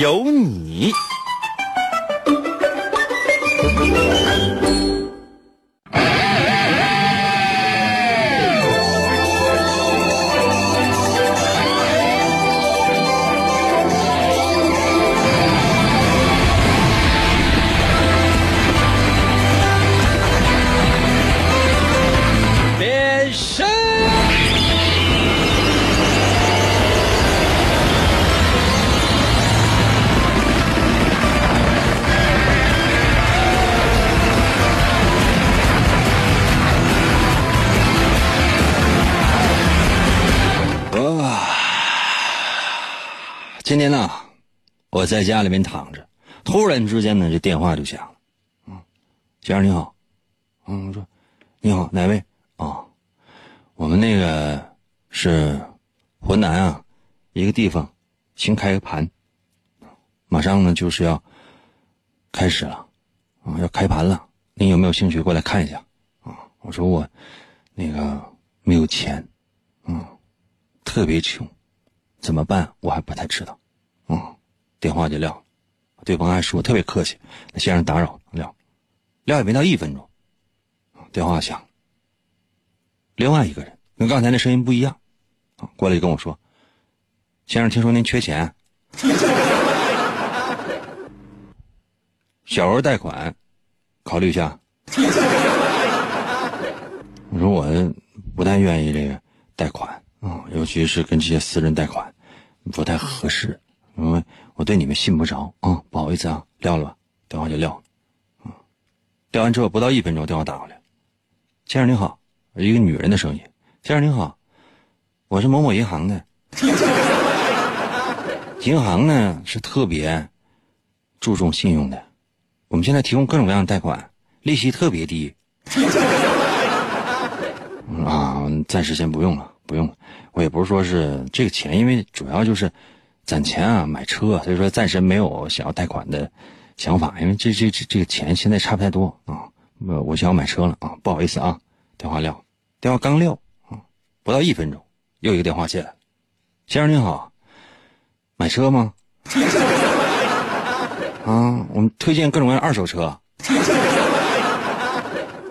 有你。我在家里面躺着，突然之间呢，这电话就响了。嗯，先生你好。嗯，我说你好，哪位？啊，我们那个是浑南啊，一个地方新开个盘，马上呢就是要开始了，啊，要开盘了。您有没有兴趣过来看一下？啊，我说我那个没有钱，嗯。特别穷，怎么办？我还不太知道。嗯，电话就撂，对方还说特别客气：“那先生打扰撂，撂也没到一分钟，电话响。另外一个人跟刚才那声音不一样，啊，过来就跟我说：“先生，听说您缺钱，小额贷款，考虑一下。”我说我不太愿意这个贷款。啊，尤其是跟这些私人贷款，不太合适，因为我对你们信不着。啊，不好意思啊，撂了吧，电话就撂了，啊，撂完之后不到一分钟，电话打过来，先生您好，一个女人的声音，先生您好，我是某某银行的，银行呢是特别注重信用的，我们现在提供各种各样的贷款，利息特别低，啊，暂时先不用了。不用了，我也不是说是这个钱，因为主要就是攒钱啊，买车，所以说暂时没有想要贷款的想法，因为这这这这个钱现在差不太多啊。我我想要买车了啊，不好意思啊，电话撂，电话刚撂啊，不到一分钟，又一个电话进来，先生您好，买车吗？啊，我们推荐各种各样二手车。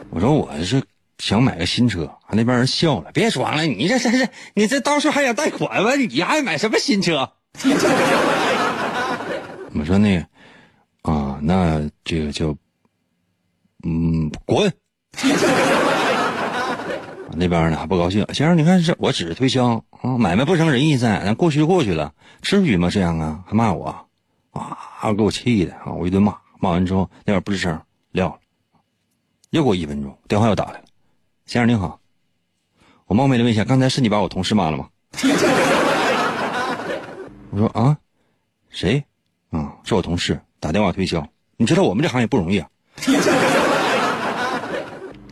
我说我是。想买个新车，那边人笑了，别装了，你这这是，你这到时候还想贷款吗？你还买什么新车？我说那啊，那这个就嗯滚。那边呢还不高兴，先生，你看是我只是推销啊，买卖不成仁义在，那过去就过去了，至于吗？这样啊，还骂我啊，给我气的啊，我一顿骂，骂完之后那边不吱声，撂了。又过一分钟，电话又打来了。先生您好，我冒昧的问一下，刚才是你把我同事骂了吗？我说啊，谁？啊，是我同事打电话推销。你知道我们这行业不容易啊。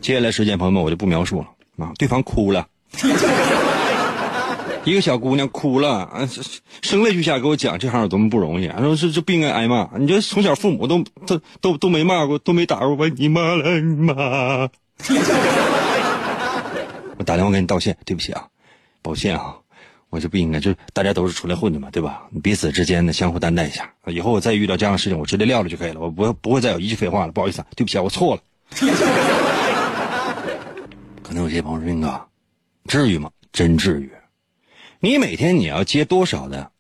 接下来时间，朋友们我就不描述了啊。对方哭了，一个小姑娘哭了啊，声泪俱下给我讲这行有多么不容易。说这这不应该挨骂，你这从小父母都都都都没骂过，都没打过我，你骂了你妈。我打电话给你道歉，对不起啊，抱歉啊，我就不应该，就大家都是出来混的嘛，对吧？彼此之间的相互担待一下。以后我再遇到这样的事情，我直接撂了就可以了，我不不会再有一句废话了。不好意思，对不起啊，我错了。可能有些朋友说：“斌哥，至于吗？真至于？你每天你要接多少的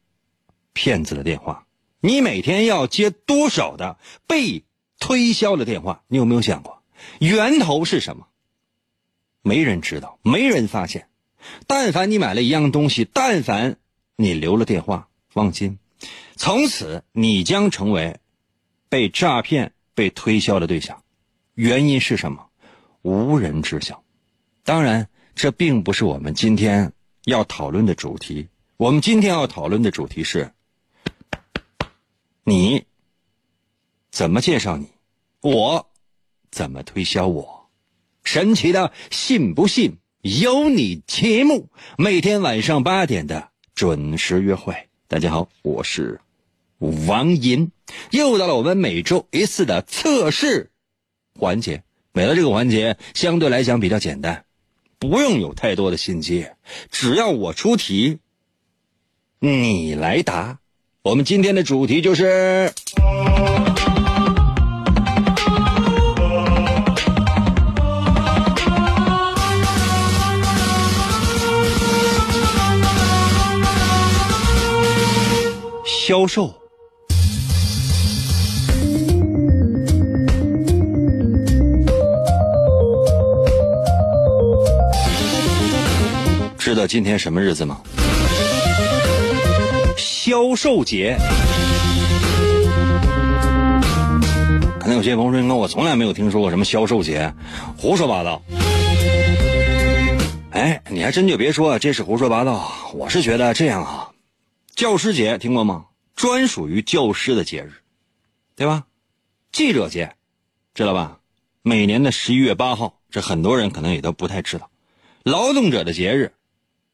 骗子的电话？你每天要接多少的被推销的电话？你有没有想过源头是什么？”没人知道，没人发现。但凡你买了一样东西，但凡你留了电话，放心，从此你将成为被诈骗、被推销的对象。原因是什么？无人知晓。当然，这并不是我们今天要讨论的主题。我们今天要讨论的主题是：你怎么介绍你，我怎么推销我。神奇的信不信有你节目，每天晚上八点的准时约会。大家好，我是王银，又到了我们每周一次的测试环节。每到这个环节，相对来讲比较简单，不用有太多的心机，只要我出题，你来答。我们今天的主题就是。销售。知道今天什么日子吗？销售节。可能有些朋友说：“那我从来没有听说过什么销售节，胡说八道。”哎，你还真就别说，这是胡说八道。我是觉得这样啊，教师节听过吗？专属于教师的节日，对吧？记者节，知道吧？每年的十一月八号，这很多人可能也都不太知道。劳动者的节日，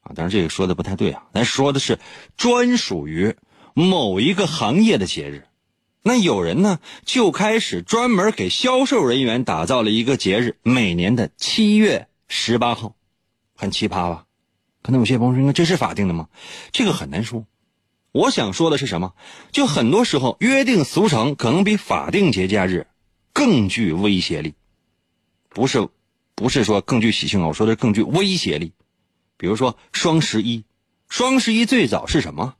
啊，当然这个说的不太对啊，咱说的是专属于某一个行业的节日。那有人呢，就开始专门给销售人员打造了一个节日，每年的七月十八号，很奇葩吧？可能有些朋友说，这是法定的吗？这个很难说。我想说的是什么？就很多时候约定俗成可能比法定节假日更具威胁力，不是，不是说更具喜庆啊，我说的是更具威胁力。比如说双十一，双十一最早是什么？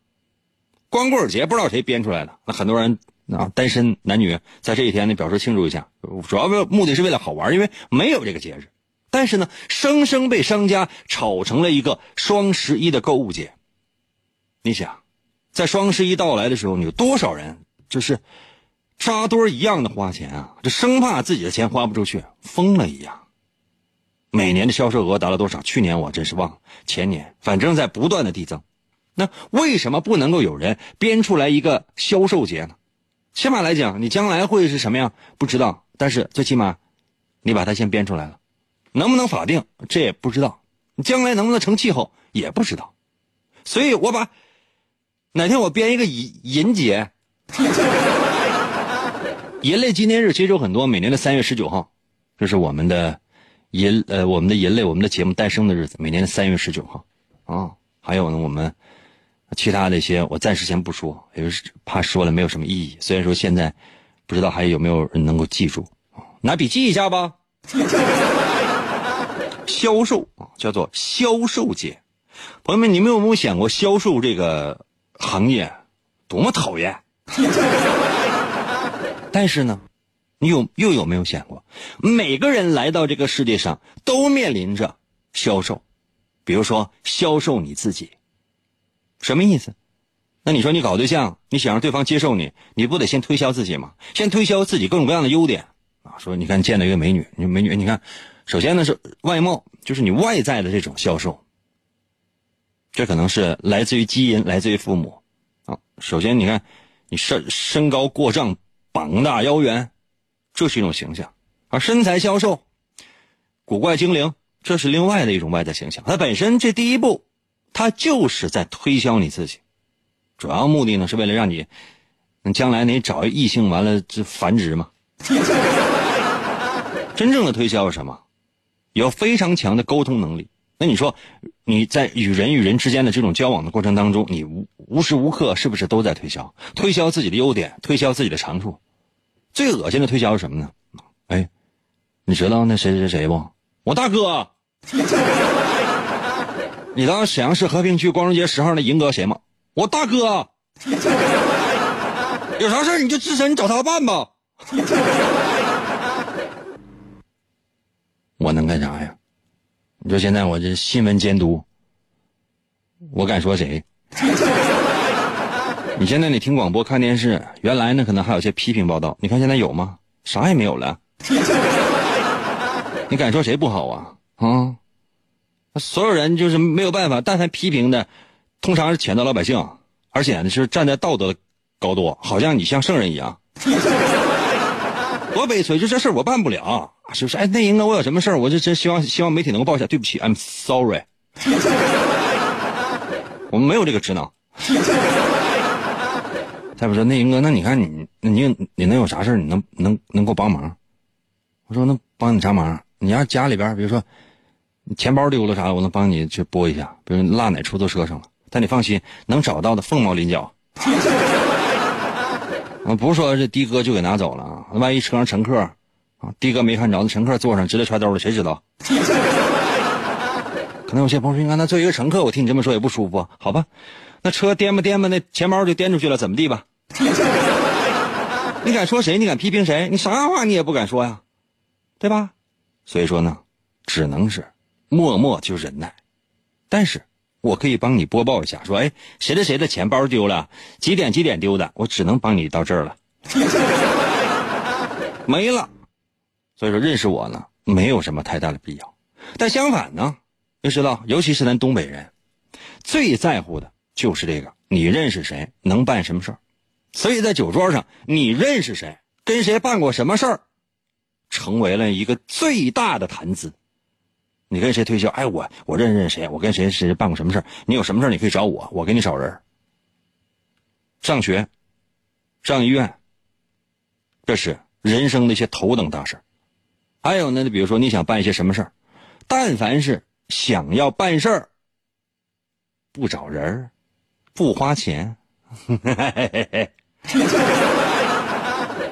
光棍节不知道谁编出来的，那很多人啊单身男女在这一天呢表示庆祝一下，主要目的是为了好玩，因为没有这个节日，但是呢，生生被商家炒成了一个双十一的购物节。你想？在双十一到来的时候，你有多少人就是扎堆一样的花钱啊？这生怕自己的钱花不出去，疯了一样。每年的销售额达到多少？去年我真是忘了，前年反正在不断的递增。那为什么不能够有人编出来一个销售节呢？起码来讲，你将来会是什么样不知道，但是最起码你把它先编出来了，能不能法定这也不知道，你将来能不能成气候也不知道。所以我把。哪天我编一个银银节，银类纪念日其实有很多，每年的三月十九号，这是我们的银呃我们的银类我们的节目诞生的日子，每年的三月十九号啊。还有呢，我们其他的一些我暂时先不说，也是怕说了没有什么意义。虽然说现在不知道还有没有人能够记住，拿笔记一下吧。销售啊，叫做销售节。朋友们，你们有没有想过销售这个？行业多么讨厌，但是呢，你有又有没有想过，每个人来到这个世界上都面临着销售，比如说销售你自己，什么意思？那你说你搞对象，你想让对方接受你，你不得先推销自己吗？先推销自己各种各样的优点啊！说你看见了一个美女，你美女，你看，首先呢是外貌，就是你外在的这种销售。这可能是来自于基因，来自于父母，啊，首先你看，你身身高过丈，膀大腰圆，这是一种形象；而身材消瘦，古怪精灵，这是另外的一种外在形象。它本身这第一步，它就是在推销你自己，主要目的呢是为了让你，将来你找异性完了这繁殖嘛。真正的推销是什么？有非常强的沟通能力。那你说，你在与人与人之间的这种交往的过程当中，你无无时无刻是不是都在推销？推销自己的优点，推销自己的长处。最恶心的推销是什么呢？哎，你知道那谁谁谁不？我大哥。你知道沈阳市和平区光荣街十号那银哥谁吗？我大哥。有啥事你就自身你找他办吧。我能干啥呀？你说现在我这新闻监督，我敢说谁？你现在你听广播看电视，原来呢可能还有些批评报道，你看现在有吗？啥也没有了。你敢说谁不好啊？啊？所有人就是没有办法，但凡批评的，通常是谴责老百姓，而且呢是站在道德高度，好像你像圣人一样。多悲催！就这事儿我办不了，就是哎，那英哥我有什么事儿，我就真希望希望媒体能够报一下。对不起，I'm sorry，我们没有这个职能。再不说那英哥，那你看你，你你能有啥事儿？你能能能给我帮忙？我说能帮你啥忙？你要家里边，比如说你钱包丢了啥的，我能帮你去拨一下。比如落哪出租车上了，但你放心，能找到的凤毛麟角。啊，不是说这的哥就给拿走了啊！万一车上乘客啊，的哥没看着，那乘客坐上直接揣兜了，谁知道？可能有些朋友说：“你看，那作为一个乘客，我听你这么说也不舒服，好吧？那车颠吧颠吧，那钱包就颠出去了，怎么地吧？你敢说谁？你敢批评谁？你啥话你也不敢说呀，对吧？所以说呢，只能是默默就忍耐。但是我可以帮你播报一下，说，哎，谁的谁的钱包丢了，几点几点丢的，我只能帮你到这儿了，没了。所以说，认识我呢，没有什么太大的必要。但相反呢？要知道，尤其是咱东北人，最在乎的就是这个：你认识谁，能办什么事儿。所以在酒桌上，你认识谁，跟谁办过什么事儿，成为了一个最大的谈资。你跟谁推销？哎，我我认识认识谁？我跟谁谁办过什么事？你有什么事，你可以找我，我给你找人。上学，上医院，这是人生的一些头等大事还有呢，比如说你想办一些什么事，但凡是。想要办事儿，不找人不花钱，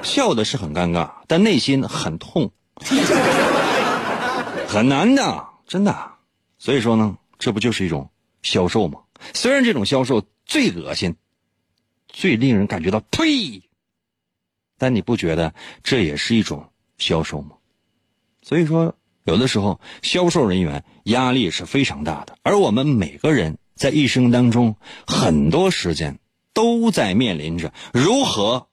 笑的是很尴尬，但内心很痛，很难的，真的。所以说呢，这不就是一种销售吗？虽然这种销售最恶心，最令人感觉到呸，但你不觉得这也是一种销售吗？所以说。有的时候，销售人员压力是非常大的，而我们每个人在一生当中，很多时间都在面临着如何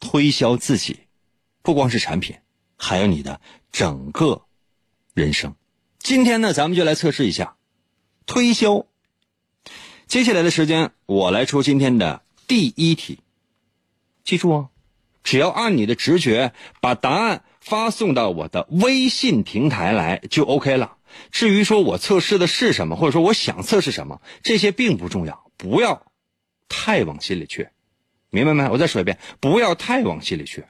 推销自己，不光是产品，还有你的整个人生。今天呢，咱们就来测试一下推销。接下来的时间，我来出今天的第一题，记住哦，只要按你的直觉把答案。发送到我的微信平台来就 OK 了。至于说我测试的是什么，或者说我想测试什么，这些并不重要，不要太往心里去，明白没？我再说一遍，不要太往心里去，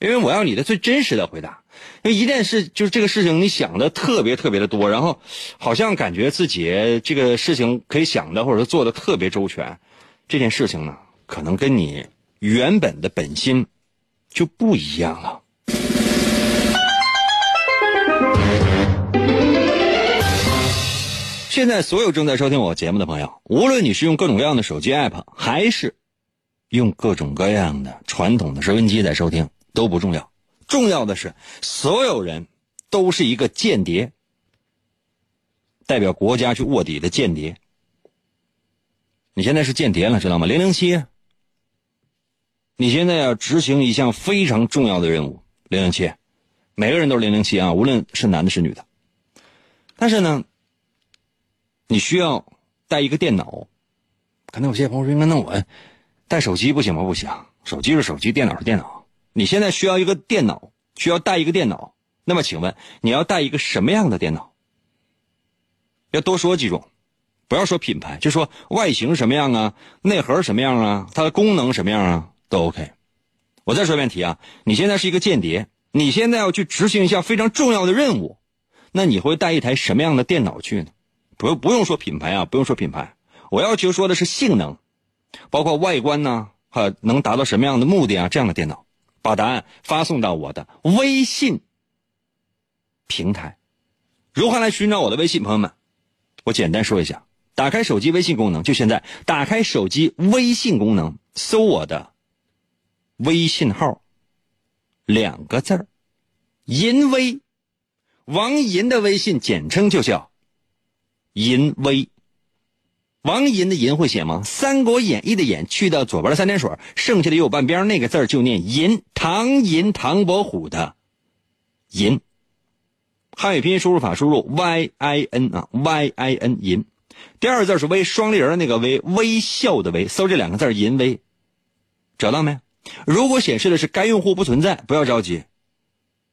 因为我要你的最真实的回答。因为一件事就是这个事情，你想的特别特别的多，然后好像感觉自己这个事情可以想的或者说做的特别周全，这件事情呢，可能跟你原本的本心就不一样了。现在所有正在收听我节目的朋友，无论你是用各种各样的手机 app，还是用各种各样的传统的收音机在收听，都不重要。重要的是，所有人都是一个间谍，代表国家去卧底的间谍。你现在是间谍了，知道吗？零零七，你现在要执行一项非常重要的任务。零零七，每个人都是零零七啊，无论是男的是女的。但是呢？你需要带一个电脑，可能有些朋友说应该：“那我带手机不行吗？”不行，手机是手机，电脑是电脑。你现在需要一个电脑，需要带一个电脑。那么，请问你要带一个什么样的电脑？要多说几种，不要说品牌，就说外形什么样啊，内核什么样啊，它的功能什么样啊，都 OK。我再说一遍题啊，你现在是一个间谍，你现在要去执行一项非常重要的任务，那你会带一台什么样的电脑去呢？不不用说品牌啊，不用说品牌，我要求说的是性能，包括外观呢，和能达到什么样的目的啊？这样的电脑，把答案发送到我的微信平台。如何来寻找我的微信？朋友们，我简单说一下：打开手机微信功能，就现在，打开手机微信功能，搜我的微信号，两个字儿，银威，王银的微信简称就叫。银威，王银的银会写吗？《三国演义》的演去掉左边的三点水，剩下的右半边那个字就念银。唐银，唐伯虎的银。汉语拼音输入法输入 y i n 啊 y i n 银。第二个字是微，双立人的那个微，微笑的微。搜这两个字银威，找到没？如果显示的是该用户不存在，不要着急，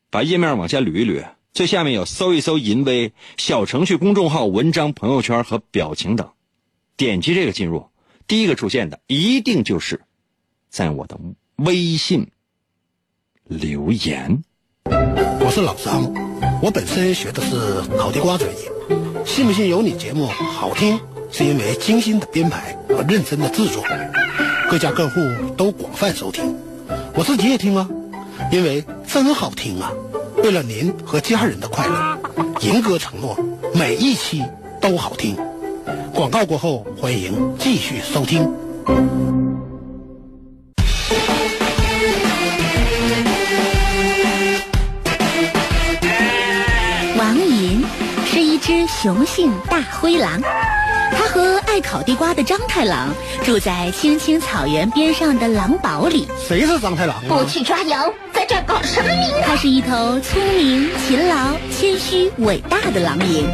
把页面往下捋一捋，最下面有搜一搜“淫威”小程序、公众号、文章、朋友圈和表情等，点击这个进入，第一个出现的一定就是在我的微信留言。我是老张，我本身学的是烤地瓜专业，信不信由你节目好听，是因为精心的编排和认真的制作，各家各户都广泛收听，我自己也听啊，因为真好听啊！为了您和家人的快乐，银哥承诺每一期都好听。广告过后，欢迎继续收听。王银是一只雄性大灰狼，爱烤地瓜的张太郎住在青青草原边上的狼堡里。谁是张太郎啊？不去抓羊，在这儿搞什么名堂？他是一头聪明、勤劳、谦虚、伟大的狼银。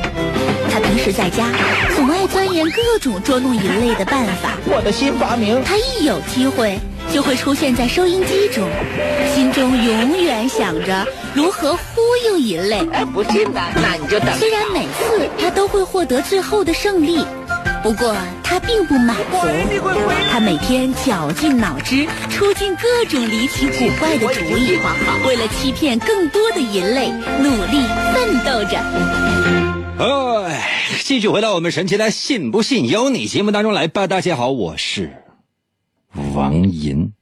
它平时在家总爱钻研各种捉弄人类的办法。我的新发明，他一有机会就会出现在收音机中，心中永远想着如何忽悠人类。哎，不信呢，那你就等。虽然每次他都会获得最后的胜利，不过他并不满足。他每天绞尽脑汁，出尽各种离奇古怪的主意，为了欺骗更多的人类，努力奋斗着。哎，继续回到我们神奇的“信不信由你”节目当中来吧。大家好，我是王银。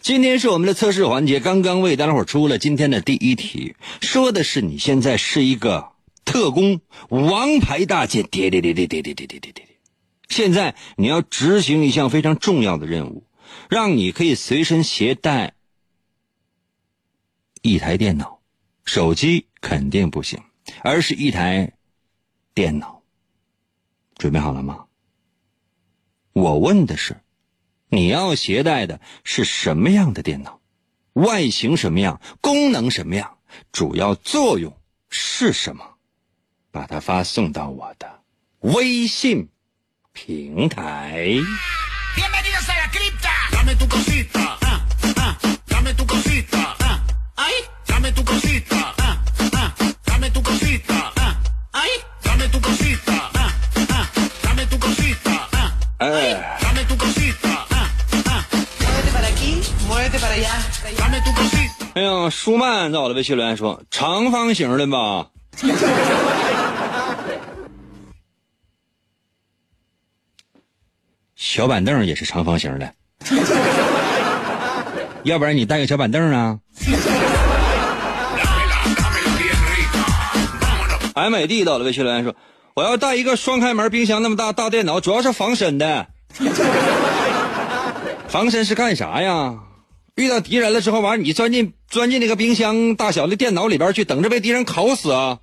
今天是我们的测试环节，刚刚为大家伙出了今天的第一题，说的是你现在是一个特工，王牌大间谍，谍谍谍谍谍谍谍谍谍。现在你要执行一项非常重要的任务，让你可以随身携带一台电脑，手机肯定不行，而是一台电脑。准备好了吗？我问的是，你要携带的是什么样的电脑？外形什么样？功能什么样？主要作用是什么？把它发送到我的微信平台。哎。哎呀，舒曼在我的微信留言说，长方形的吧。小板凳也是长方形的，要不然你带个小板凳啊？俺美帝到了微信留言说，我要带一个双开门冰箱那么大大电脑，主要是防身的。防身是干啥呀？遇到敌人了之后，完你钻进钻进那个冰箱大小的电脑里边去，等着被敌人烤死啊？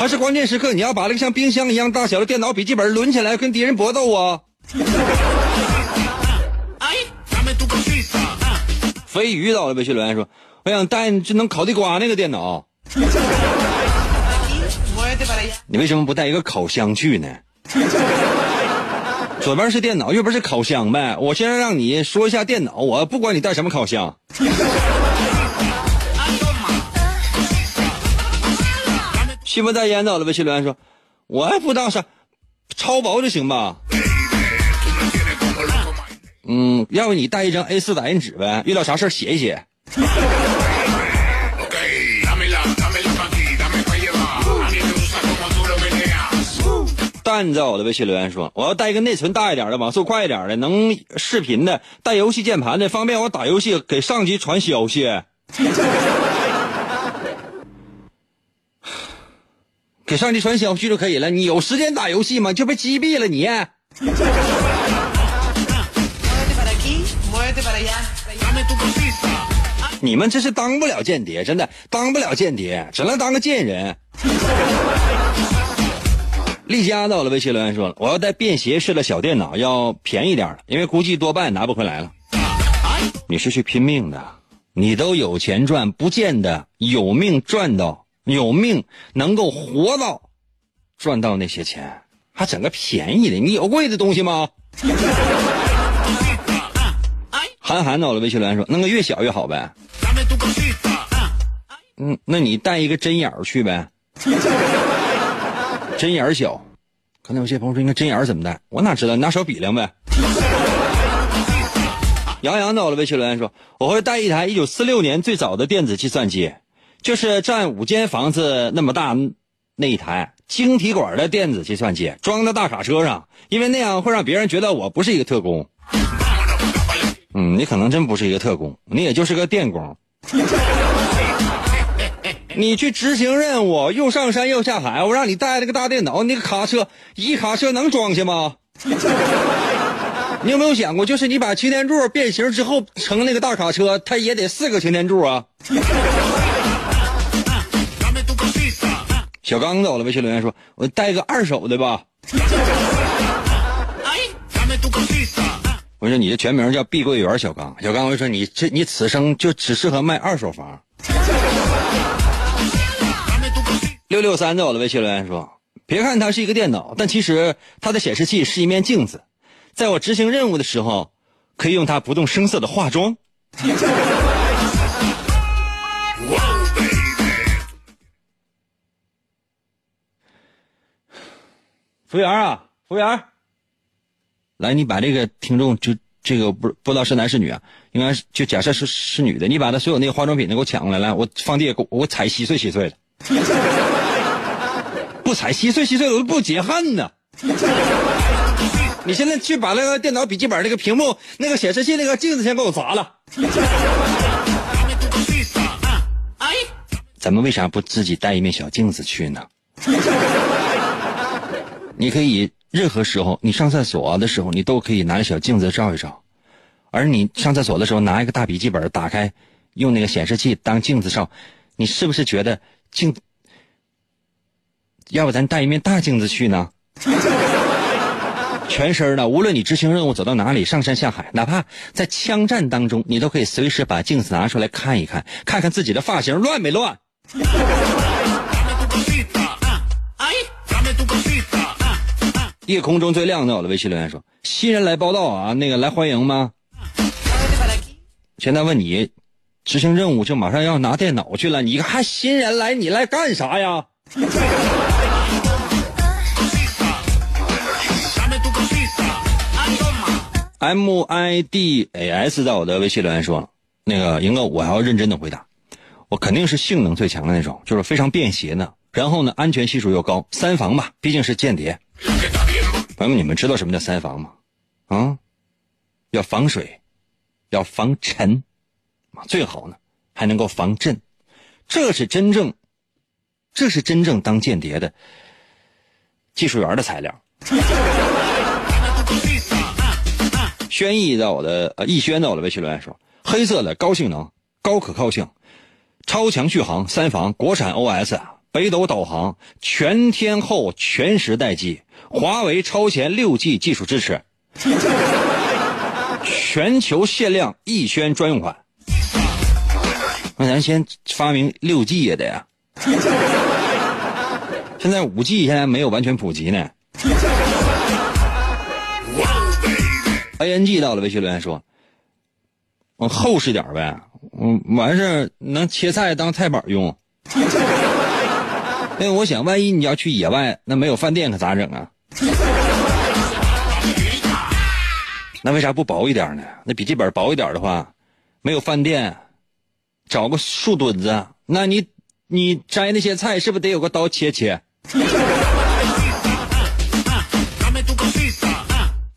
还是关键时刻你要把那个像冰箱一样大小的电脑笔记本抡起来跟敌人搏斗啊 ah, 飞 鱼到了微信留言说，我想带就能烤地瓜那个电脑 你为什么不带一个烤箱去呢？左边是电脑，右边是烤箱呗。我先让你说一下电脑，我不管你带什么烤箱。西门代言到了微信留言说，我还不知道啥，超薄就行吧。嗯，要不你带一张 A 4打印纸呗，遇到啥事儿写一写。蛋在我的微信留言说，我要带一个内存大一点的，网速快一点的，能视频的，带游戏键盘的，方便我打游戏给上级传消息。给上级传消息就可以了，你有时间打游戏吗？就被击毙了你。你们这是当不了间谍，真的当不了间谍，只能当个贱人。丽佳到了微信留言说了，我要带便携式的小电脑，要便宜点的，因为估计多半拿不回来了。你是去拼命的，你都有钱赚，不见得有命赚到，有命能够活到赚到那些钱，还整个便宜的，你有贵的东西吗？韩寒到了微信留言说，弄个越小越好呗。嗯，那你带一个针眼儿去呗，针眼儿小。可能有些朋友说，应该针眼儿怎么带？我哪知道？你拿手比量呗。杨洋到了，微信留言说：“我会带一台一九四六年最早的电子计算机，就是占五间房子那么大那一台晶体管的电子计算机，装在大卡车上，因为那样会让别人觉得我不是一个特工。嗯，你可能真不是一个特工，你也就是个电工。你去执行任务，又上山又下海，我让你带了个大电脑，那个卡车一卡车能装下吗？你有没有想过，就是你把擎天柱变形之后成那个大卡车，它也得四个擎天柱啊？小刚走了，微信留言说：“我带个二手的吧。Ay, dame tu cosita. ”我说：“你的全名叫碧桂园小刚。”小刚我就说：“你这你此生就只适合卖二手房。Dame tu cosita. ”六六三走了，微信留言说：“别看它是一个电脑，但其实它的显示器是一面镜子，在我执行任务的时候，可以用它不动声色的化妆。”服务员啊，服务员，来，你把这个听众就这个不不知道是男是女啊，应该是就假设是是女的，你把她所有那个化妆品都给我抢过来，来，我放地下给我我踩稀碎稀碎的，不踩稀碎稀碎的我都不解恨呢。你现在去把那个电脑笔记本那个屏幕、那个显示器、那个镜子先给我砸了。Ah. 咱们为啥不自己带一面小镜子去呢？你可以任何时候，你上厕所的时候，你都可以拿着小镜子照一照。而你上厕所的时候，拿一个大笔记本打开，用那个显示器当镜子照，你是不是觉得镜？要不咱带一面大镜子去呢？全身的，无论你执行任务走到哪里，上山下海，哪怕在枪战当中，你都可以随时把镜子拿出来看一看，看看自己的发型乱没乱。夜空中最亮的，我的微信留言说：“新人来报道啊，那个来欢迎吗？”现在问你，执行任务就马上要拿电脑去了，你还新人来，你来干啥呀？？M I D A S 在我的微信留言说：“那个赢哥，我要认真的回答，我肯定是性能最强的那种，就是非常便携的，然后呢，安全系数又高，三防吧，毕竟是间谍。朋友们，你们知道什么叫三防吗？啊，要防水，要防尘，最好呢还能够防震，这是真正，这是真正当间谍的技术员的材料。”轩逸在我的呃逸轩在我的微信留言说，黑色的高性能、高可靠性、超强续航、三防、国产 OS、北斗导航、全天候全时待机、华为超前六 G 技术支持，全球限量逸轩专用款。那咱先发明六 G 也得呀。现在五 G 现在没有完全普及呢。A N G 到了微信留言说：“我厚实点呗，嗯，完事能切菜当菜板用。因为我想，万一你要去野外，那没有饭店可咋整啊？那为啥不薄一点呢？那笔记本薄一点的话，没有饭店，找个树墩子，那你你摘那些菜是不是得有个刀切切？” Ah,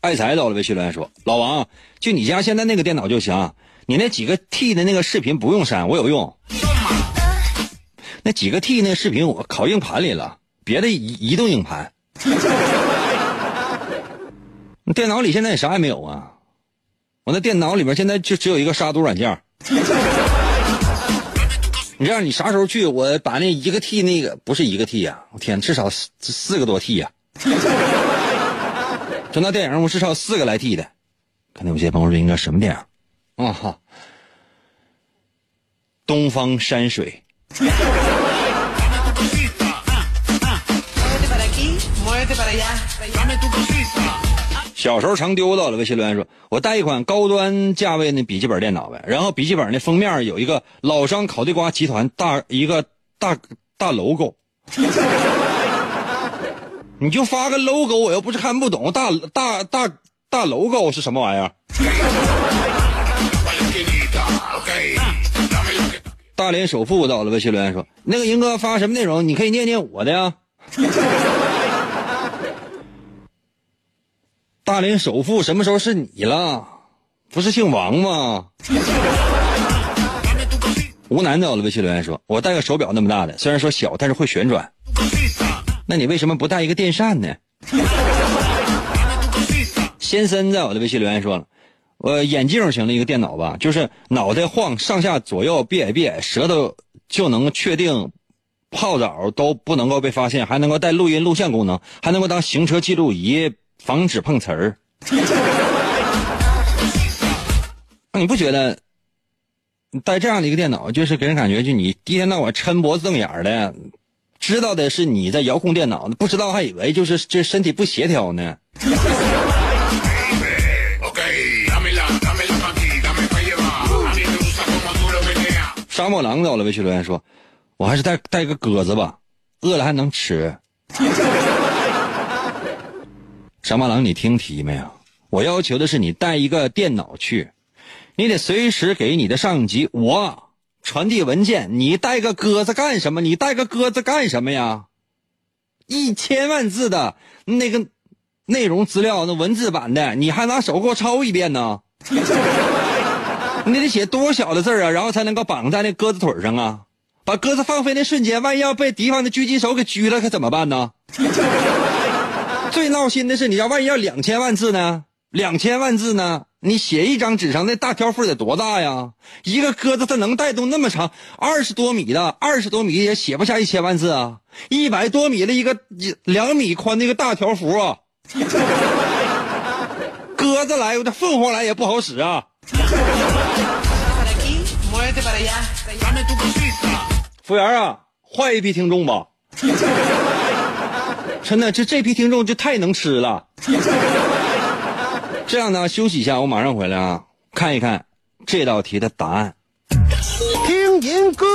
爱财到了微信留言说：“老王，就你家现在那个电脑就行，你那几个 T 的那个视频不用删，我有用。那几个 T 那视频我拷硬盘里了，别的移移动硬盘。你电脑里现在也啥也没有啊，我那电脑里边现在就只有一个杀毒软件。你这样，你啥时候去？我把那一个 T 那个不是一个 T 呀、我天，至少四四个多 T 呀、就那电影，我至少四个来 T 的。可能有些朋友说应该什么电影？啊哈，东方山水。小时候常丢到了。微信留言说：“我带一款高端价位的笔记本电脑呗，然后笔记本的封面有一个老商烤地瓜集团大一个大大 logo，你就发个 logo，我又不是看不懂，大大大大 logo 是什么玩意儿？”大连首富到了，微信留言说：“那个英哥发什么内容？你可以念念我的呀。”大连首富什么时候是你了？不是姓王吗？吴楠在我的，微信留言说：“我带个手表那么大的，虽然说小，但是会旋转。那你为什么不带一个电扇呢？”先森在我的微信留言说了：“我眼镜型的一个电脑吧，就是脑袋晃上下左右别别，舌头就能确定泡澡都不能够被发现，还能够带录音录像功能，还能够当行车记录仪，防止碰瓷儿。那你不觉得你带这样的一个电脑，就是给人感觉就你一天到晚抻脖子瞪眼的，知道的是你在遥控电脑，不知道还以为就是这身体不协调呢。沙漠狼走了，微信留言说：“我还是带带个鸽子吧，饿了还能吃。”沙漠狼，你听题没有？我要求的是你带一个电脑去，你得随时给你的上级我传递文件。你带个鸽子干什么？你带个鸽子干什么呀？一千万字的那个内容资料，那文字版的，你还拿手给我抄一遍呢？你得写多小的字啊，然后才能够绑在那鸽子腿上啊？把鸽子放飞那瞬间，万一要被敌方的狙击手给狙了，可怎么办呢？最闹心的是，你要万一要两千万字呢？两千万字呢？你写一张纸上那大条幅得多大呀？一个鸽子它能带动那么长，二十多米的，二十多米也写不下一千万字啊！一百多米的一个两米宽的一个大条幅啊！鸽子来，我这凤凰来也不好使啊！服务员啊，换一批听众吧。真的，这这批听众就太能吃了。这样呢，休息一下，我马上回来啊，看一看这道题的答案。听银歌，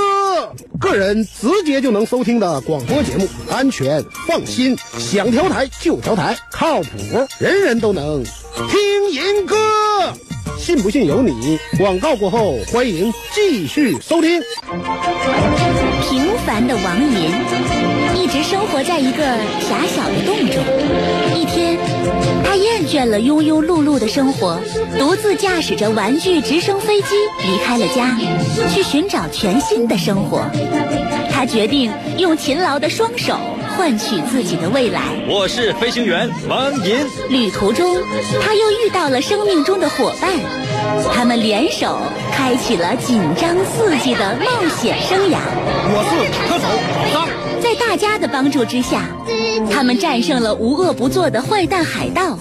个人直接就能收听的广播节目，安全放心，想调台就调台，靠谱，人人都能听银歌。信不信由你。广告过后，欢迎继续收听。平凡的王银一直生活在一个狭小的洞中。一天，他厌倦了庸庸碌碌的生活，独自驾驶着玩具直升飞机离开了家，去寻找全新的生活。他决定用勤劳的双手换取自己的未来。我是飞行员王银。旅途中，他又遇到了生命中的伙伴，他们联手开启了紧张刺激的冒险生涯。我是塔克手老张。在大家的帮助之下，他们战胜了无恶不作的坏蛋海盗，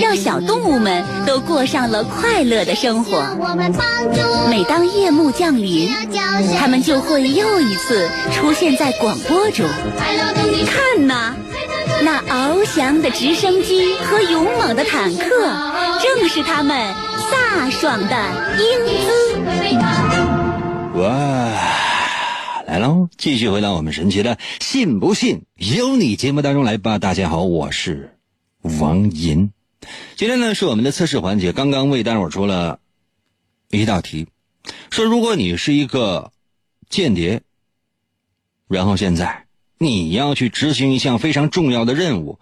让小动物们都过上了快乐的生活。每当夜幕降临，他们就会又一次出现在广播中。看呐，那翱翔的直升机和勇猛的坦克，正是他们飒爽的英姿。哇，来喽！继续回到我们神奇的“信不信由你”节目当中来吧。大家好，我是王银。今天呢是我们的测试环节，刚刚为大伙出了一道题，说如果你是一个间谍，然后现在你要去执行一项非常重要的任务，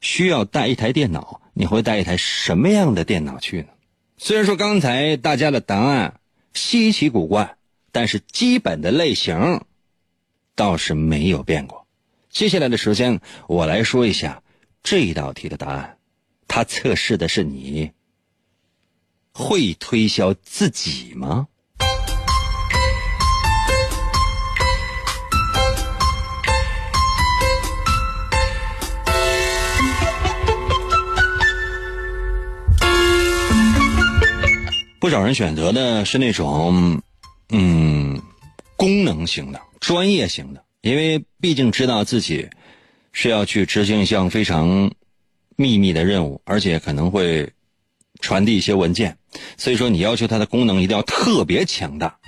需要带一台电脑，你会带一台什么样的电脑去呢？虽然说刚才大家的答案稀奇古怪，但是基本的类型倒是没有变过。接下来的时间，我来说一下这道题的答案。它测试的是你会推销自己吗？不少人选择的是那种，嗯，功能型的、专业型的，因为毕竟知道自己是要去执行一项非常秘密的任务，而且可能会传递一些文件，所以说你要求它的功能一定要特别强大。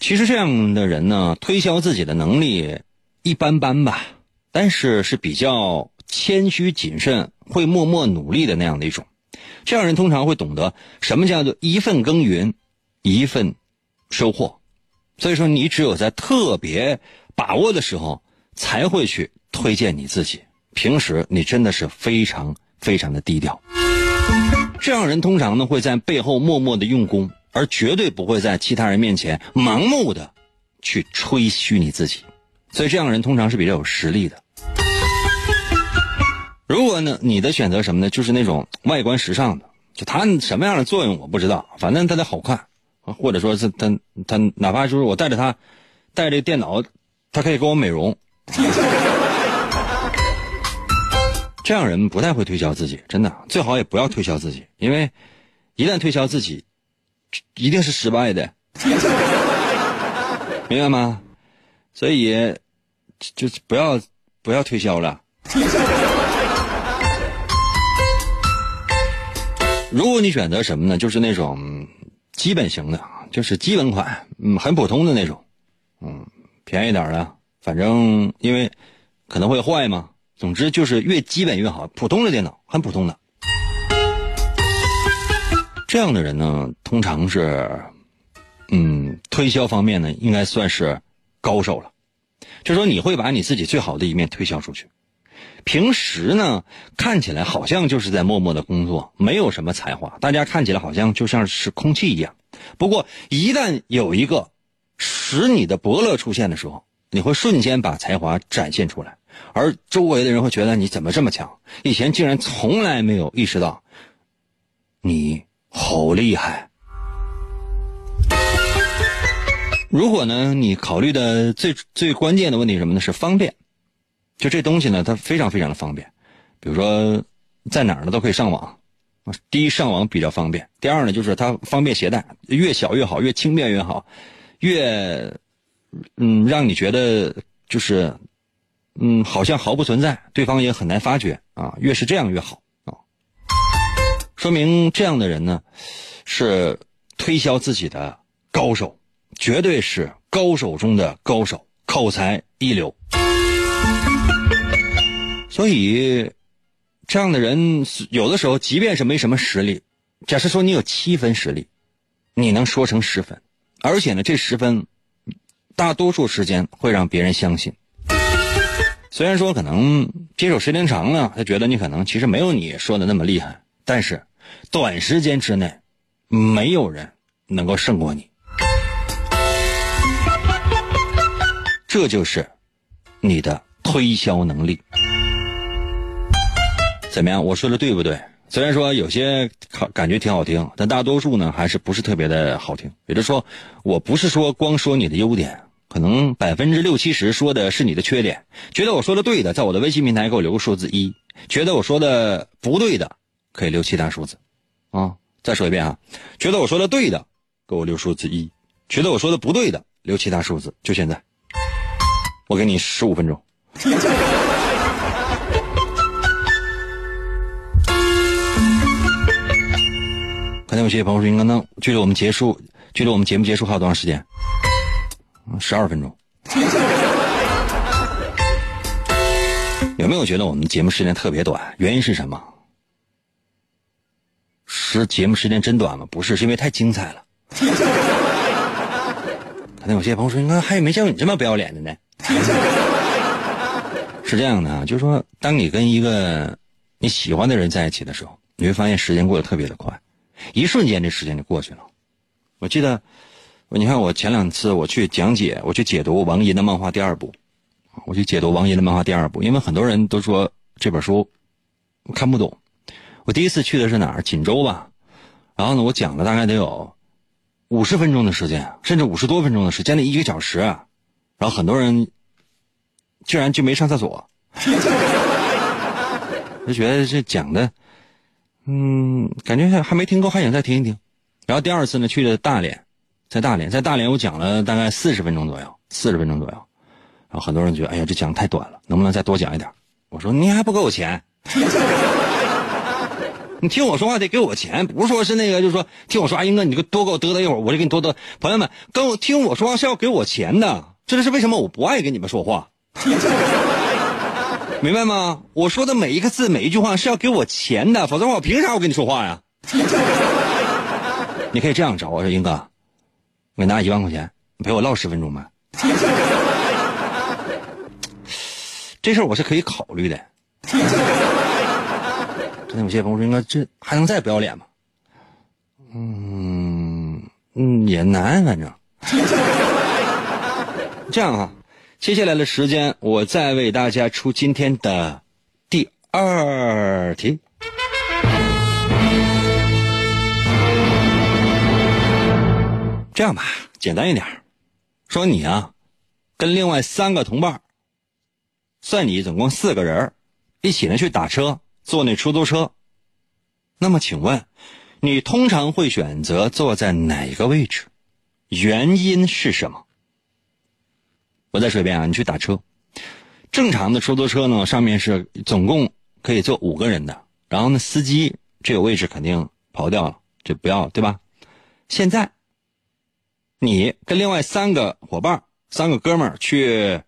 其实这样的人呢，推销自己的能力一般般吧，但是是比较谦虚谨慎，会默默努力的那样的一种。这样人通常会懂得什么叫做一份耕耘，一份收获。所以说，你只有在特别把握的时候，才会去推荐你自己。平时你真的是非常非常的低调。这样人通常呢会在背后默默的用功，而绝对不会在其他人面前盲目的去吹嘘你自己。所以这样人通常是比较有实力的。如果呢，你的选择什么呢？就是那种外观时尚的，就它什么样的作用我不知道，反正它得好看。或者说是他他哪怕就是我带着他带着电脑，他可以给我美容。这样人不太会推销自己，真的最好也不要推销自己，因为一旦推销自己，一定是失败的，明白吗？所以就是不要不要推销了。如果你选择什么呢？就是那种。基本型的，就是基本款，嗯，很普通的那种，嗯，便宜点的，反正因为可能会坏嘛。总之就是越基本越好，普通的电脑，很普通的。这样的人呢，通常是，嗯，推销方面呢，应该算是高手了。就说你会把你自己最好的一面推销出去。平时呢，看起来好像就是在默默的工作，没有什么才华，大家看起来好像就像是空气一样。不过，一旦有一个使你的伯乐出现的时候，你会瞬间把才华展现出来，而周围的人会觉得你怎么这么强？以前竟然从来没有意识到，你好厉害。如果呢，你考虑的最最关键的问题什么呢？是方便。就这东西呢，它非常非常的方便，比如说在哪儿呢都可以上网，第一上网比较方便，第二呢就是它方便携带，越小越好，越轻便越好，越嗯让你觉得就是嗯好像毫不存在，对方也很难发觉啊，越是这样越好啊，说明这样的人呢是推销自己的高手，绝对是高手中的高手，口才一流。所以，这样的人有的时候，即便是没什么实力，假设说你有七分实力，你能说成十分，而且呢，这十分大多数时间会让别人相信。虽然说可能接手时间长了，他觉得你可能其实没有你说的那么厉害，但是短时间之内，没有人能够胜过你。这就是你的推销能力。怎么样？我说的对不对？虽然说有些感觉挺好听，但大多数呢还是不是特别的好听。也就是说，我不是说光说你的优点，可能百分之六七十说的是你的缺点。觉得我说的对的，在我的微信平台给我留个数字一；觉得我说的不对的，可以留其他数字。啊，再说一遍啊，觉得我说的对的，给我留数字一；觉得我说的不对的，留其他数字。就现在，我给你十五分钟。有些朋友说：“刚刚距离我们结束，距离我们节目结束还有多长时间？十二分钟。有没有觉得我们节目时间特别短？原因是什么？是节目时间真短吗？不是，是因为太精彩了。可能有些朋友说：“你看，还有没见过你这么不要脸的呢？” 是这样的啊，就是说，当你跟一个你喜欢的人在一起的时候，你会发现时间过得特别的快。一瞬间，这时间就过去了。我记得，你看我前两次我去讲解，我去解读王寅的漫画第二部，我去解读王寅的漫画第二部，因为很多人都说这本书我看不懂。我第一次去的是哪儿？锦州吧。然后呢，我讲了大概得有五十分钟的时间，甚至五十多分钟的时间，的一个小时。然后很多人居然就没上厕所，就觉得这讲的。嗯，感觉还还没听够，还想再听一听。然后第二次呢，去了大连，在大连，在大连我讲了大概四十分钟左右，四十分钟左右。然后很多人觉得，哎呀，这讲太短了，能不能再多讲一点？我说你还不给我钱，你听我说话得给我钱，不是说是那个，就是说听我说，阿英哥，你就多给我嘚嘚一会儿，我就给你多嘚。朋友们，跟我听我说话是要给我钱的，这就是为什么我不爱跟你们说话，明白吗？我说的每一个字每一句话是要给我钱的，否则我凭啥我跟你说话呀？你可以这样找我说，英哥，我给你拿一万块钱，你陪我唠十分钟呗。这事儿我是可以考虑的。真的有些朋友说，应该这还能再不要脸吗？嗯嗯，也难，反正。这样啊，接下来的时间我再为大家出今天的第二题。这样吧，简单一点，说你啊，跟另外三个同伴，算你总共四个人一起呢去打车，坐那出租车。那么请问，你通常会选择坐在哪个位置？原因是什么？我再说一遍啊，你去打车，正常的出租车呢，上面是总共可以坐五个人的，然后呢，司机这个位置肯定刨掉了，就不要了对吧？现在，你跟另外三个伙伴、三个哥们儿去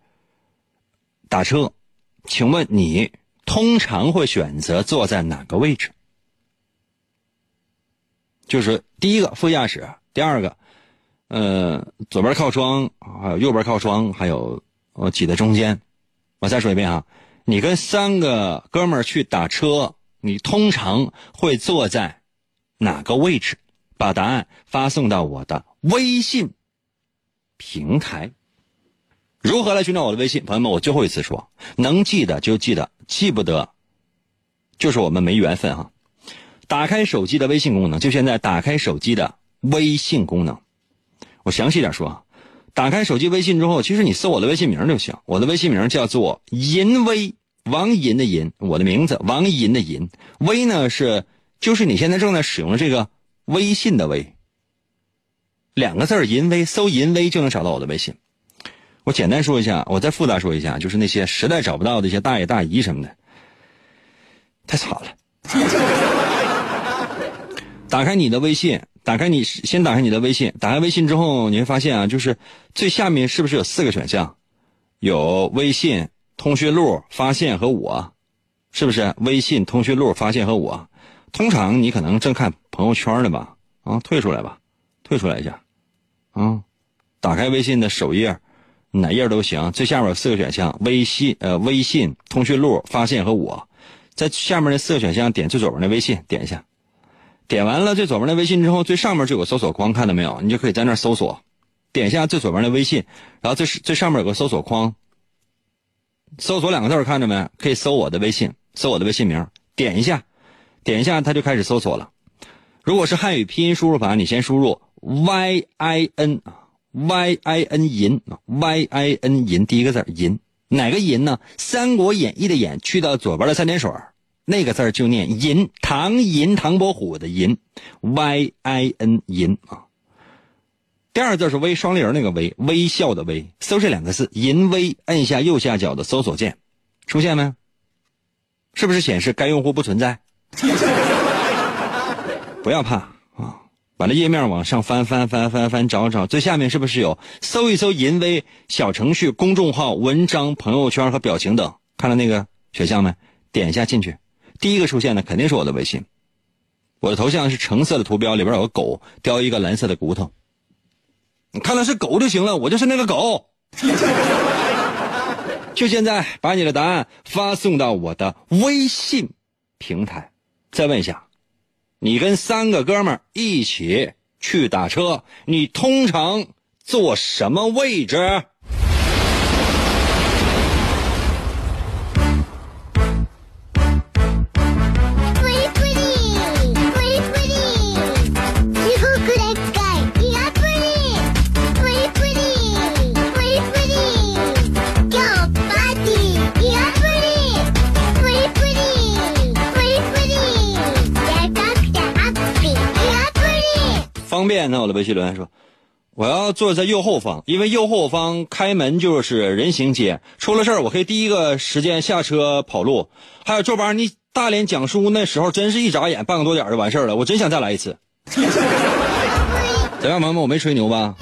打车，请问你通常会选择坐在哪个位置？就是第一个副驾驶，第二个，呃，左边靠窗，还有右边靠窗，还有我挤在中间。我再说一遍啊，你跟三个哥们儿去打车，你通常会坐在哪个位置？把答案发送到我的微信平台。如何来寻找我的微信？朋友们，我最后一次说，能记得就记得，记不得，就是我们没缘分哈。打开手机的微信功能，就现在打开手机的微信功能。我详细点说啊，打开手机微信之后，其实你搜我的微信名就行。我的微信名叫做银威，王银的银，我的名字王银的银。威呢是就是你现在正在使用的这个微信的微。两个字儿银威，搜银威就能找到我的微信。我简单说一下，我再复杂说一下，就是那些实在找不到的一些大爷大姨什么的，太惨了。打开你的微信，打开你先打开你的微信，打开微信之后，你会发现啊，就是最下面是不是有四个选项？有微信、通讯录、发现和我，是不是？微信、通讯录、发现和我，通常你可能正看朋友圈呢吧？啊，退出来吧，退出来一下，啊，打开微信的首页，哪页都行。最下面有四个选项：微信、呃，微信、通讯录、发现和我，在下面那四个选项点最左边的微信，点一下。点完了最左边的微信之后，最上面就有搜索框，看到没有？你就可以在那搜索，点一下最左边的微信，然后最最上面有个搜索框，搜索两个字看着没？可以搜我的微信，搜我的微信名，点一下，点一下它就开始搜索了。如果是汉语拼音输入法，你先输入 y i n y i n 银 y i n 银第一个字银哪个银呢？《三国演义》的演去到左边的三点水那个字就念银，唐银，唐伯虎的银，y i n 银啊。第二字是微，双立人那个微，微笑的微。搜这两个字，银微，按下右下角的搜索键，出现没？是不是显示该用户不存在？不要怕啊，把那页面往上翻翻翻翻翻，找找最下面是不是有搜一搜银微小程序、公众号、文章、朋友圈和表情等？看到那个选项没？点一下进去。第一个出现的肯定是我的微信，我的头像是橙色的图标，里边有个狗叼一个蓝色的骨头。你看到是狗就行了，我就是那个狗。就现在把你的答案发送到我的微信平台。再问一下，你跟三个哥们一起去打车，你通常坐什么位置？方便，那我的微信留言说，我要坐在右后方，因为右后方开门就是人行街，出了事儿我可以第一个时间下车跑路。还有周班，你大连讲书那时候真是一眨眼半个多点就完事儿了，我真想再来一次。怎么样，朋友们？我没吹牛吧？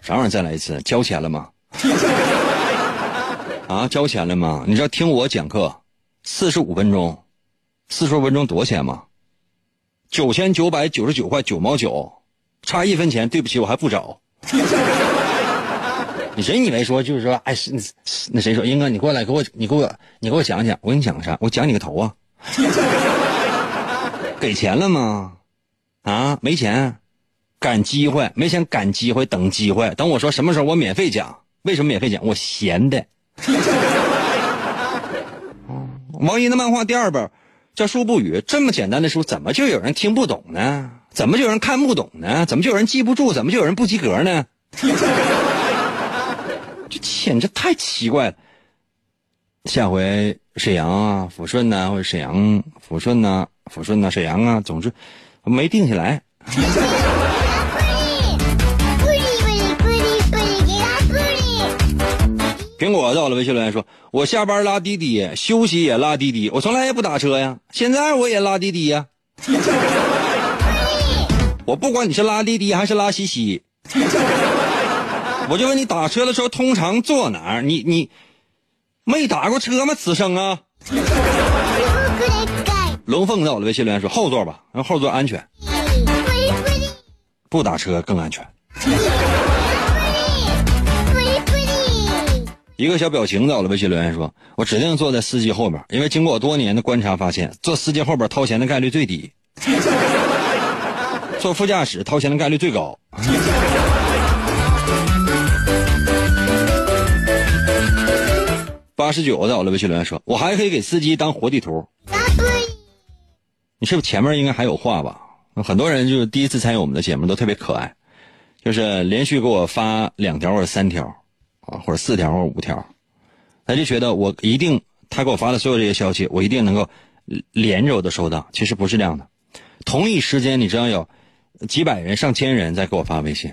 啥玩意儿再来一次？交钱了吗？啊，交钱了吗？你知道听我讲课四十五分钟，四十五分钟多少钱吗？九千九百九十九块九毛九，差一分钱，对不起，我还不找。你真以为说就是说，哎，是那谁说，英哥，你过来给我，你给我，你给我讲讲，我给你讲个啥？我讲你个头啊！给钱了吗？啊，没钱，赶机会，没钱赶机会，等机会，等我说什么时候我免费讲？为什么免费讲？我闲的。王一的漫画第二本叫《书不语》，这么简单的书，怎么就有人听不懂呢？怎么就有人看不懂呢？怎么就有人记不住？怎么就有人不及格呢？这简直太奇怪了。下回沈阳啊、抚顺呐、或者沈阳、抚顺呐、抚顺呐、沈阳啊，总之没定下来。苹果到了，微信留言说：“我下班拉滴滴，休息也拉滴滴，我从来也不打车呀，现在我也拉滴滴呀。我不管你是拉滴滴还是拉西西，我就问你打车的时候通常坐哪儿？你你没打过车吗？此生啊！”龙凤在我的，微信留言说：“后座吧，让后座安全，不打车更安全。”一个小表情在我的，微信留言说：“我指定坐在司机后边，因为经过我多年的观察发现，坐司机后边掏钱的概率最低，坐副驾驶掏钱的概率最高。”八十九到了，微信留言说：“我还可以给司机当活地图。”你是不是前面应该还有话吧？很多人就是第一次参与我们的节目都特别可爱，就是连续给我发两条或者三条。啊，或者四条或者五条，他就觉得我一定，他给我发的所有这些消息，我一定能够连着我都收到。其实不是这样的，同一时间你知道有几百人、上千人在给我发微信，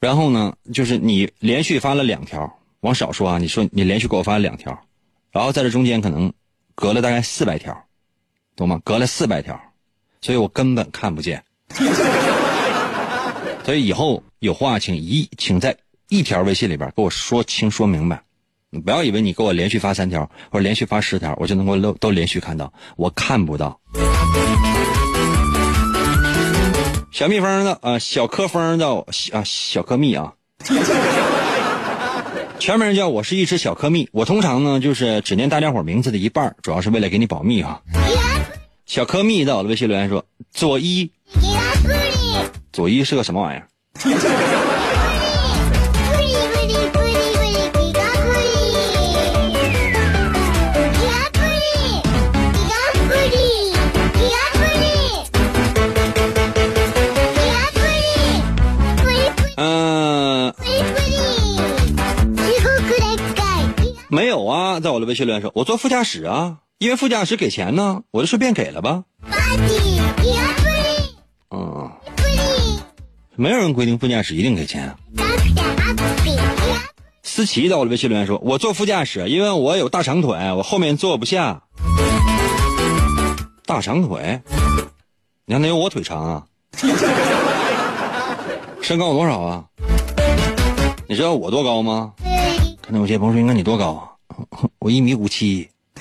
然后呢，就是你连续发了两条，往少说啊，你说你连续给我发了两条，然后在这中间可能隔了大概四百条，懂吗？隔了四百条，所以我根本看不见。所以以后有话请一请在。一条微信里边给我说清说明白，你不要以为你给我连续发三条或者连续发十条，我就能够都都连续看到，我看不到。小蜜蜂的啊，小科蜂的啊，小科蜜啊，全名叫我是一只小科蜜。我通常呢就是只念大家伙名字的一半，主要是为了给你保密啊。小科蜜在我的微信留言说左一，左一是个什么玩意儿？在我的微信留言说，我坐副驾驶啊，因为副驾驶给钱呢，我就顺便给了吧。嗯，没有人规定副驾驶一定给钱。思琪在我的微信留言说，我坐副驾驶，因为我有大长腿，我后面坐不下。大长腿，你看，那有我腿长啊。身高有多少啊？你知道我多高吗？可能有些朋友说：“应该你多高啊？”我一米五七，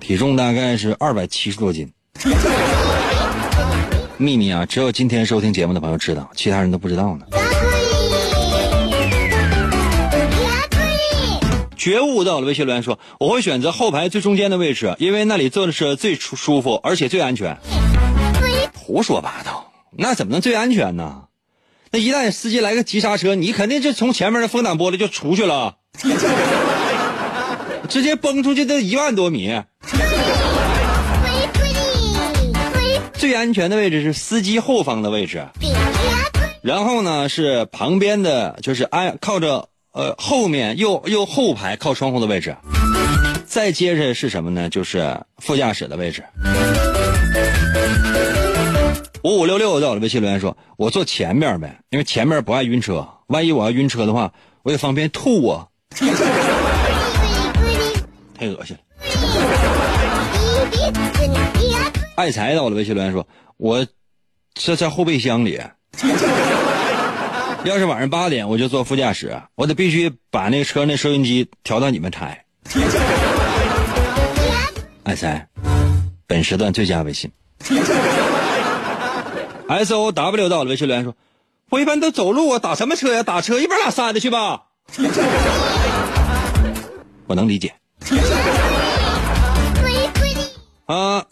体重大概是二百七十多斤。秘密啊，只有今天收听节目的朋友知道，其他人都不知道呢。觉悟到了，微信留言说：“我会选择后排最中间的位置，因为那里坐的是最舒舒服，而且最安全。”胡说八道，那怎么能最安全呢？那一旦司机来个急刹车，你肯定就从前面的风挡玻璃就出去了，直接崩出去都一万多米。最安全的位置是司机后方的位置，然后呢是旁边的，就是安靠着呃后面右右后排靠窗户的位置，再接着是什么呢？就是副驾驶的位置。五五六六在我的微信留言说：“我坐前面呗，因为前面不爱晕车。万一我要晕车的话，我也方便吐啊。”太恶心了。爱财到了微信留言说：“我这在后备箱里，要是晚上八点我就坐副驾驶，我得必须把那个车那收音机调到你们台。”爱财，本时段最佳微信。S O W 到了微信留言说：“我一般都走路啊，打什么车呀？打车一边拉山的去吧。”我能理解。啊，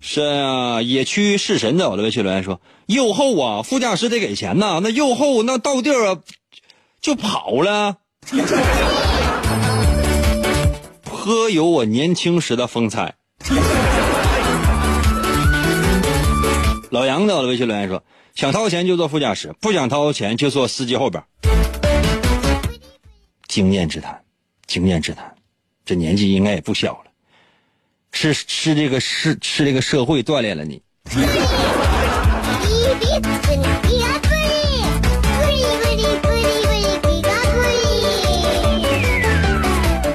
是啊，野区弑神走了微信留言说：“右后啊，副驾驶得给钱呐，那右后那到地儿啊就跑了。”颇有我年轻时的风采。老杨的微信留言说：“想掏钱就坐副驾驶，不想掏钱就坐司机后边。”经验之谈，经验之谈，这年纪应该也不小了，是是这个是是这个社会锻炼了你。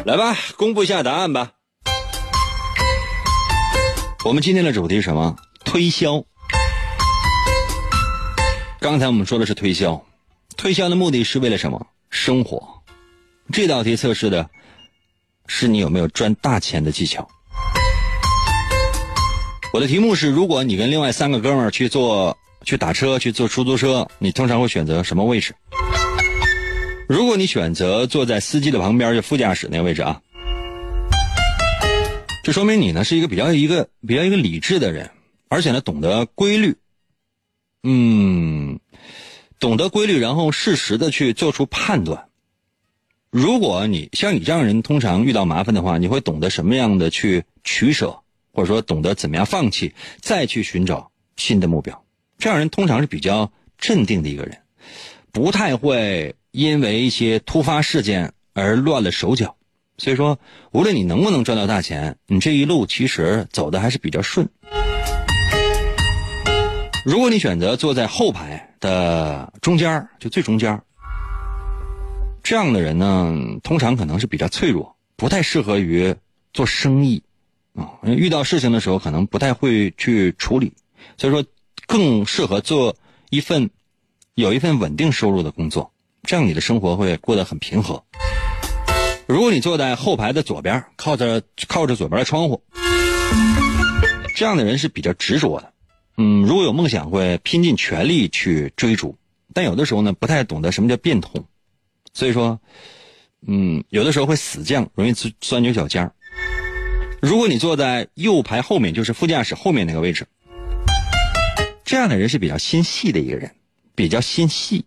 来吧，公布一下答案吧。我们今天的主题是什么？推销。刚才我们说的是推销，推销的目的是为了什么？生活。这道题测试的是你有没有赚大钱的技巧。我的题目是：如果你跟另外三个哥们儿去坐去打车去坐出租车，你通常会选择什么位置？如果你选择坐在司机的旁边，就副驾驶那个位置啊，这说明你呢是一个比较一个比较一个理智的人，而且呢懂得规律，嗯，懂得规律，然后适时的去做出判断。如果你像你这样人，通常遇到麻烦的话，你会懂得什么样的去取舍，或者说懂得怎么样放弃，再去寻找新的目标。这样人通常是比较镇定的一个人，不太会。因为一些突发事件而乱了手脚，所以说，无论你能不能赚到大钱，你这一路其实走的还是比较顺。如果你选择坐在后排的中间就最中间这样的人呢，通常可能是比较脆弱，不太适合于做生意啊。遇到事情的时候，可能不太会去处理，所以说，更适合做一份有一份稳定收入的工作。这样你的生活会过得很平和。如果你坐在后排的左边，靠着靠着左边的窗户，这样的人是比较执着的。嗯，如果有梦想，会拼尽全力去追逐，但有的时候呢，不太懂得什么叫变通，所以说，嗯，有的时候会死犟，容易钻钻牛角尖儿如果你坐在右排后面，就是副驾驶后面那个位置，这样的人是比较心细的一个人，比较心细。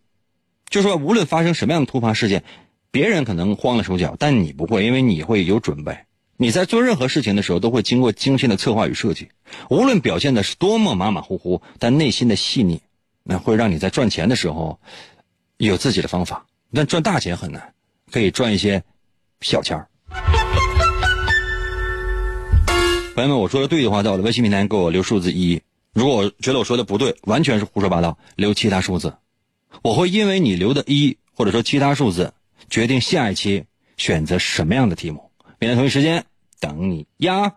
就说无论发生什么样的突发事件，别人可能慌了手脚，但你不会，因为你会有准备。你在做任何事情的时候，都会经过精心的策划与设计。无论表现的是多么马马虎虎，但内心的细腻，那会让你在赚钱的时候有自己的方法。但赚大钱很难，可以赚一些小钱儿。朋友们，我说的对的话，在我的微信平台给我留数字一；如果我觉得我说的不对，完全是胡说八道，留其他数字。我会因为你留的一或者说其他数字，决定下一期选择什么样的题目。明天同一时间等你呀。